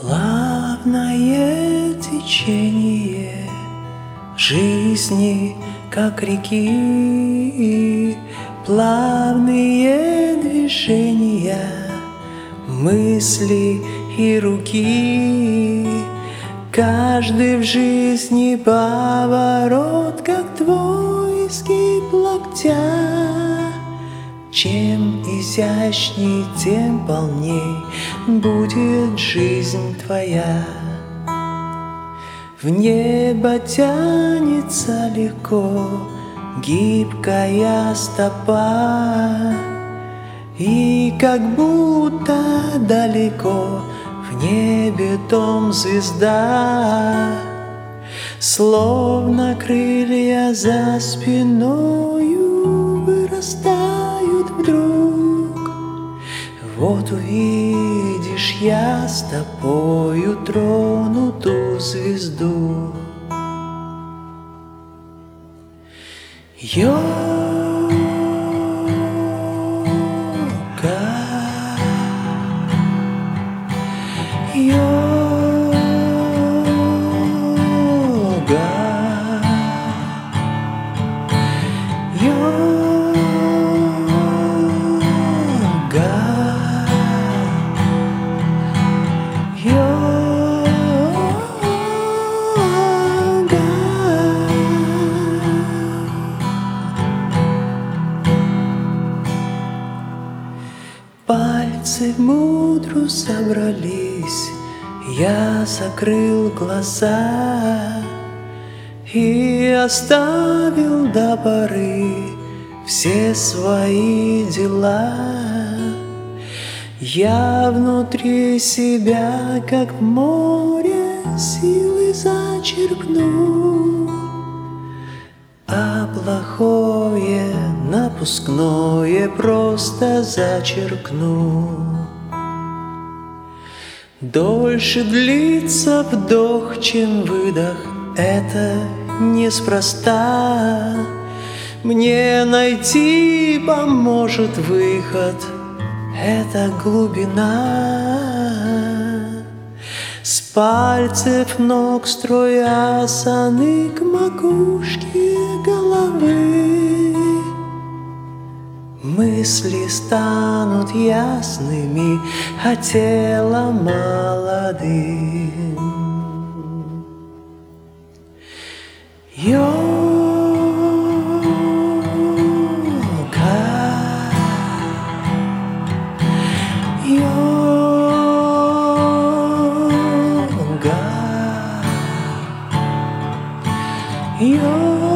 Плавное течение жизни, как реки, Плавные движения мысли и руки. Каждый в жизни поворот, как твой изгиб локтя. Чем изящней, тем полней будет жизнь твоя. В небо тянется легко гибкая стопа, И как будто далеко в небе том звезда, Словно крылья за спиною вырастают Вот увидишь я с тобою тронуту звезду. Йога, Пальцы в мудру собрались, я закрыл глаза И оставил до поры все свои дела. Я внутри себя, как в море, силы зачерпну, А плохое напускное просто зачеркну. Дольше длится вдох, чем выдох, это неспроста. Мне найти поможет выход, это глубина. С пальцев ног строя саны к макушке головы. Мысли станут ясными, а тело молодым. Йога, йога, йога.